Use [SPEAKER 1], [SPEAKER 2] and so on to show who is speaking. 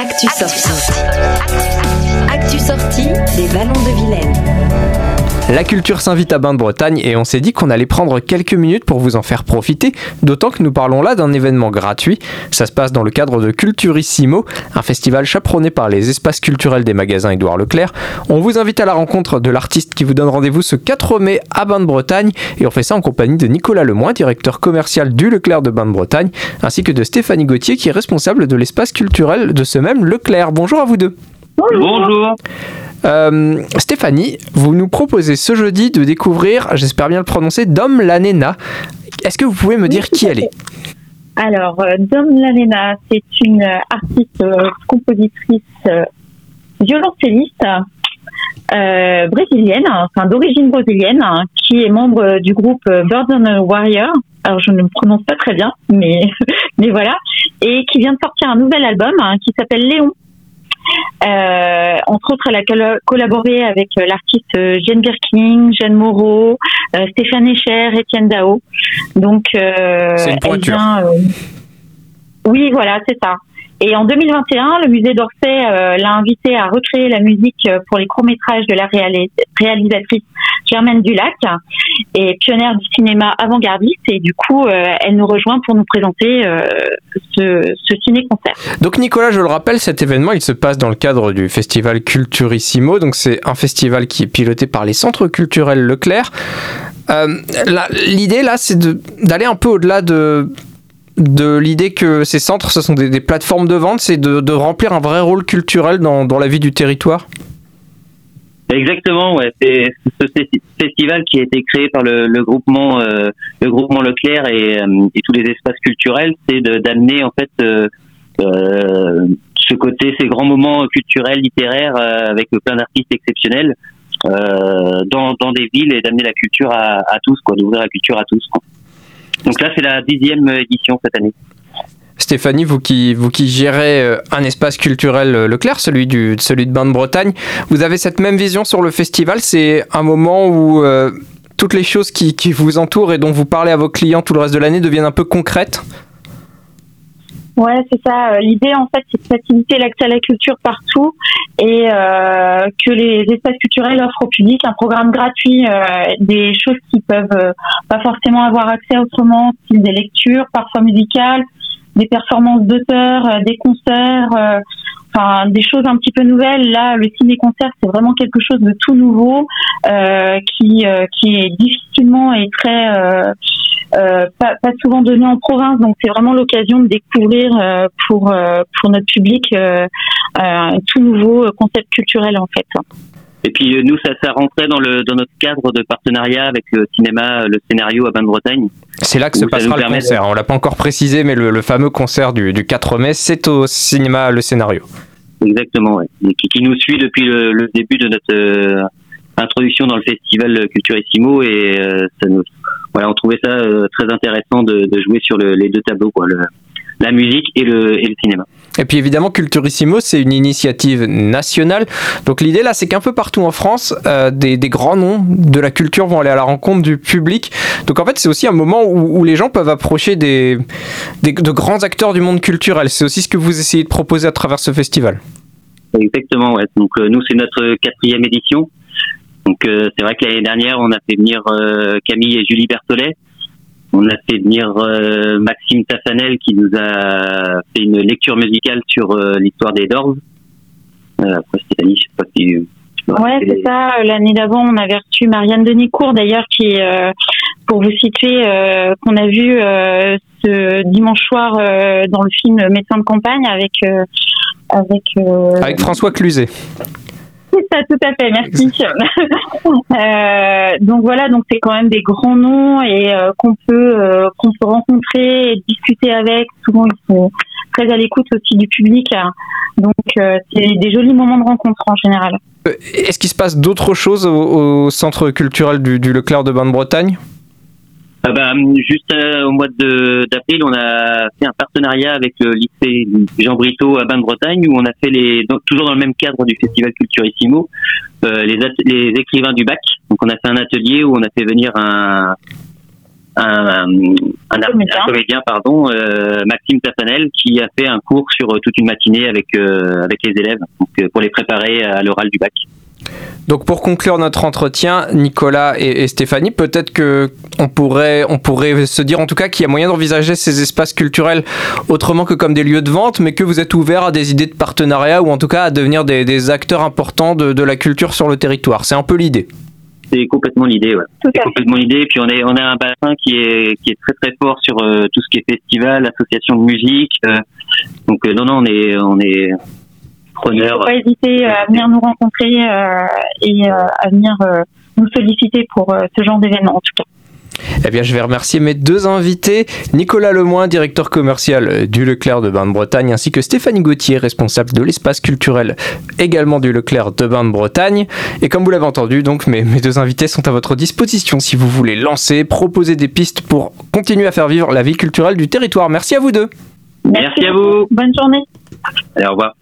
[SPEAKER 1] Actu. Actu sortie des ballons de Vilaine.
[SPEAKER 2] La culture s'invite à Bain de Bretagne et on s'est dit qu'on allait prendre quelques minutes pour vous en faire profiter, d'autant que nous parlons là d'un événement gratuit. Ça se passe dans le cadre de Culturissimo, un festival chaperonné par les espaces culturels des magasins Édouard Leclerc. On vous invite à la rencontre de l'artiste qui vous donne rendez-vous ce 4 mai à Bain de Bretagne et on fait ça en compagnie de Nicolas Lemoin, directeur commercial du Leclerc de Bain de Bretagne, ainsi que de Stéphanie Gauthier qui est responsable de l'espace culturel de ce même Leclerc. Bonjour à vous deux.
[SPEAKER 3] Bonjour.
[SPEAKER 2] Euh, Stéphanie, vous nous proposez ce jeudi de découvrir, j'espère bien le prononcer, Dom Lanena. Est-ce que vous pouvez me dire qui elle est?
[SPEAKER 4] Alors, euh, Dom Lanena, c'est une artiste, euh, compositrice, violoncelliste brésilienne, enfin d'origine brésilienne, hein, qui est membre du groupe a Warrior. Alors, je ne prononce pas très bien, mais, mais voilà. Et qui vient de sortir un nouvel album hein, qui s'appelle Léon. Euh, entre autres, elle a colla- collaboré avec euh, l'artiste euh, Jane Birkin, Jeanne Moreau, euh, Stéphane Echer, Étienne Dao. Donc, euh,
[SPEAKER 2] C'est une
[SPEAKER 4] elle
[SPEAKER 2] pointure.
[SPEAKER 4] vient, Oui, voilà, c'est ça. Et en 2021, le musée d'Orsay euh, l'a invitée à recréer la musique euh, pour les courts-métrages de la réali- réalisatrice Germaine Dulac et pionnière du cinéma avant-gardiste. Et du coup, euh, elle nous rejoint pour nous présenter ce, ce ciné-concert.
[SPEAKER 2] Donc Nicolas, je le rappelle, cet événement, il se passe dans le cadre du festival Culturissimo. Donc c'est un festival qui est piloté par les centres culturels Leclerc. L'idée là, c'est d'aller un peu au-delà de de l'idée que ces centres, ce sont des, plateformes de vente, c'est de, remplir un vrai rôle culturel dans, dans la vie du territoire?
[SPEAKER 3] Exactement, ouais. Ce festi- festival qui a été créé par le, le groupement, euh, le groupement Leclerc et, euh, et tous les espaces culturels, c'est d'amener en fait euh, ce côté, ces grands moments culturels, littéraires, avec plein d'artistes exceptionnels dans, dans des villes et d'amener la culture à, tous, quoi, d'ouvrir la culture à tous. Donc là, c'est la dixième édition cette année.
[SPEAKER 2] Stéphanie, vous qui, vous qui gérez euh, un espace culturel euh, Leclerc, celui, celui de Bain de Bretagne, vous avez cette même vision sur le festival C'est un moment où euh, toutes les choses qui vous entourent et dont vous parlez à vos clients tout le reste de l'année deviennent un peu concrètes
[SPEAKER 4] Ouais, c'est ça. Euh, L'idée, en fait, c'est de faciliter l'accès à la culture partout et euh, que les espaces culturels offrent au public un programme gratuit, euh, des choses qui peuvent euh, pas forcément avoir accès autrement, style des lectures, parfois musicales, des performances d'auteurs, euh, des concerts, euh, enfin des choses un petit peu nouvelles. Là, le ciné-concert, c'est vraiment quelque chose de tout nouveau qui qui est difficilement et très euh, pas, pas souvent donné en province, donc c'est vraiment l'occasion de découvrir euh, pour euh, pour notre public un tout nouveau concept culturel en fait.
[SPEAKER 3] Et puis nous, ça, ça rentrait dans le dans notre cadre de partenariat avec le cinéma, le scénario à Bain de Bretagne.
[SPEAKER 2] C'est là que se passera le
[SPEAKER 3] permet de-
[SPEAKER 2] concert. On l'a pas encore précisé, mais le, le fameux concert du, du 4 mai, c'est au cinéma Le Scénario.
[SPEAKER 3] Exactement, ouais. Et qui, qui nous suit depuis le, le début de notre euh, introduction dans le festival Culturissimo et euh, ça nous, voilà, on trouvait ça euh, très intéressant de, de jouer sur le- les deux tableaux, quoi, le- la musique et le, et le cinéma.
[SPEAKER 2] Et puis évidemment, Culturissimo, c'est une initiative nationale. Donc l'idée là, c'est qu'un peu partout en France, euh, des, des grands noms de la culture vont aller à la rencontre du public. Donc en fait, c'est aussi un moment où, où les gens peuvent approcher des, des- de grands acteurs du monde culturel. C'est aussi ce que vous essayez de proposer à travers ce festival.
[SPEAKER 3] Exactement, ouais. Donc euh, nous, c'est notre quatrième édition. Donc euh, c'est vrai que l'année dernière, on a fait venir euh, Camille et Julie Berthollet. On a fait venir euh, Maxime Taffanel qui nous a fait une lecture musicale sur euh, l'histoire des Doors. Après Stéphanie, je sais pas si
[SPEAKER 4] Ouais, c'est ça. L'année d'avant, on avait reçu Marianne Denicourt d'ailleurs, qui, euh, pour vous situer, euh, qu'on a vu euh, ce dimanche soir euh, dans le film Médecin de campagne avec avec. euh,
[SPEAKER 2] Avec François Cluzet.
[SPEAKER 4] C'est ça, tout à fait, merci. Euh, donc voilà, donc c'est quand même des grands noms et euh, qu'on peut euh, qu'on peut rencontrer et discuter avec. Souvent, ils sont très à l'écoute aussi du public. hein. Donc euh, c'est des jolis moments de rencontre en général.
[SPEAKER 2] Est-ce qu'il se passe d'autres choses au, au centre culturel du, du Leclerc de Bain de Bretagne
[SPEAKER 3] Ah bah, juste euh, au mois de- d'avril, on a fait un partenariat avec le lycée Jean Brito à Bain-de-Bretagne où on a fait les dans- toujours dans le même cadre du festival Culturissimo euh, les, les écrivains du bac. Donc on a fait un atelier où on a fait venir un un, un, comédien. pardon, Maxime Tassanel, qui a fait un cours sur toute une matinée avec avec les élèves pour les préparer à l'oral du bac.
[SPEAKER 2] Donc pour conclure notre entretien, Nicolas et, Stéphanie, peut-être que on pourrait, on pourrait se dire en tout cas qu'il y a moyen d'envisager ces espaces culturels autrement que comme des lieux de vente, mais que vous êtes ouvert à des idées de partenariat ou en tout cas à devenir des, acteurs importants de, la culture sur le territoire. C'est un peu l'idée.
[SPEAKER 3] C'est complètement l'idée, ouais. C'est complètement l'idée. Puis on est, on a un bassin qui est, qui est très très fort sur euh, tout ce qui est festival, association de musique. Euh. donc euh, non, non, on est, on est,
[SPEAKER 4] il ne faut pas hésiter à venir nous rencontrer euh, et euh, à venir euh, nous solliciter pour ce genre d'événement en tout cas.
[SPEAKER 2] Eh bien, je vais remercier mes deux invités, Nicolas Lemoin, directeur commercial du Leclerc de Bain-de-Bretagne, ainsi que Stéphanie Gauthier, responsable de l'espace culturel également du Leclerc de Bain-de-Bretagne. Et comme vous l'avez entendu, donc mes, mes, deux invités sont à votre disposition si vous voulez lancer, proposer des pistes pour continuer à faire vivre la vie culturelle du territoire. Merci à vous deux.
[SPEAKER 3] Merci, Merci à vous.
[SPEAKER 4] Bonne journée.
[SPEAKER 3] Allez, au revoir.